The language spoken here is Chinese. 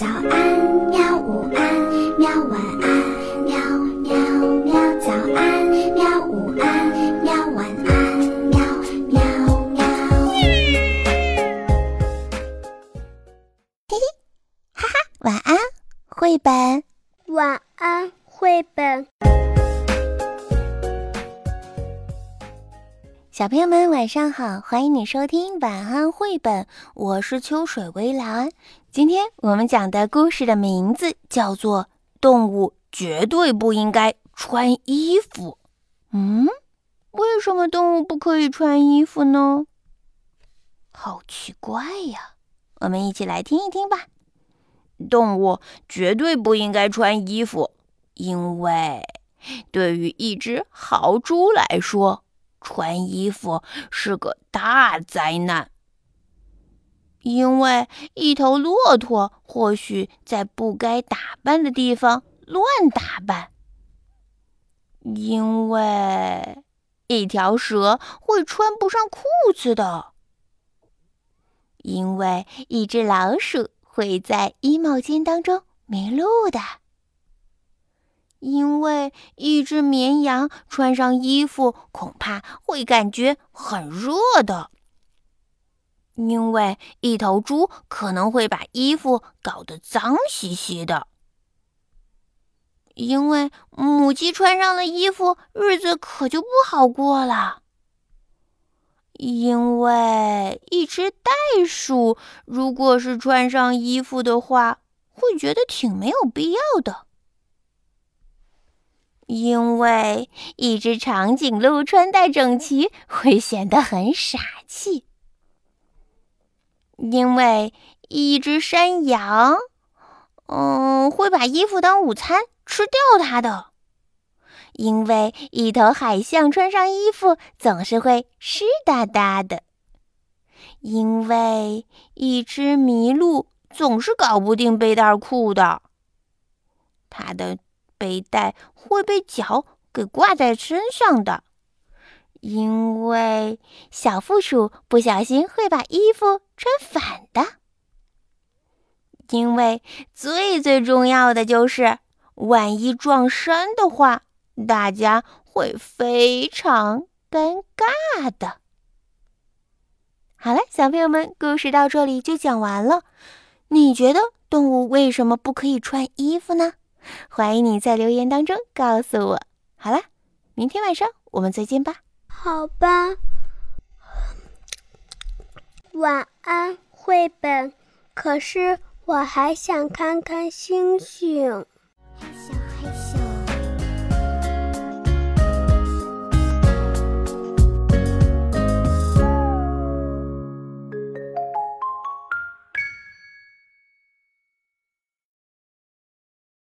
早安，喵！午安，喵！晚安，喵喵喵！早安，喵！午安，喵！晚安，喵喵喵！嘿嘿，哈哈，晚安，绘本。晚安，绘本。小朋友们晚上好，欢迎你收听晚安绘本，我是秋水微澜。今天我们讲的故事的名字叫做《动物绝对不应该穿衣服》。嗯，为什么动物不可以穿衣服呢？好奇怪呀！我们一起来听一听吧。动物绝对不应该穿衣服，因为对于一只豪猪来说。穿衣服是个大灾难，因为一头骆驼或许在不该打扮的地方乱打扮；因为一条蛇会穿不上裤子的；因为一只老鼠会在衣帽间当中迷路的。因为一只绵羊穿上衣服恐怕会感觉很热的。因为一头猪可能会把衣服搞得脏兮兮的。因为母鸡穿上了衣服，日子可就不好过了。因为一只袋鼠如果是穿上衣服的话，会觉得挺没有必要的。因为一只长颈鹿穿戴整齐会显得很傻气。因为一只山羊，嗯，会把衣服当午餐吃掉它的。因为一头海象穿上衣服总是会湿哒哒的。因为一只麋鹿总是搞不定背带裤的，它的。背带会被脚给挂在身上的，因为小负鼠不小心会把衣服穿反的。因为最最重要的就是，万一撞衫的话，大家会非常尴尬的。好了，小朋友们，故事到这里就讲完了。你觉得动物为什么不可以穿衣服呢？欢迎你在留言当中告诉我。好了，明天晚上我们再见吧。好吧，晚安，绘本。可是我还想看看星星。